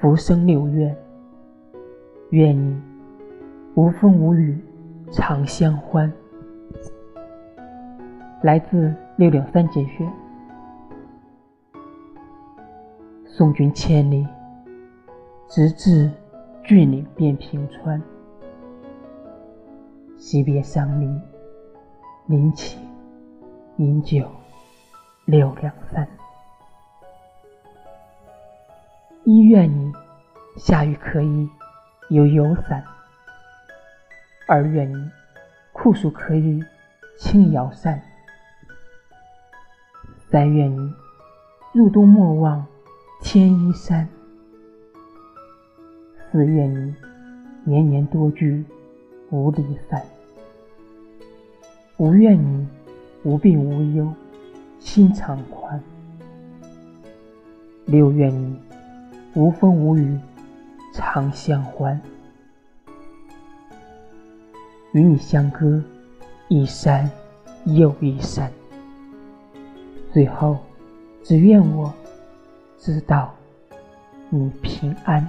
浮生六愿，愿你无风无雨常相欢。来自六两三节选。送君千里，直至峻岭变平川。惜别伤离，临起饮酒六两三。一愿你下雨可以有油伞，二愿你酷暑可以轻摇扇，三愿你入冬莫忘添衣衫，四愿你年年多聚无离散，五愿你无病无忧心常宽，六愿你。无风无雨，长相欢。与你相隔一山又一山，最后只愿我知道你平安。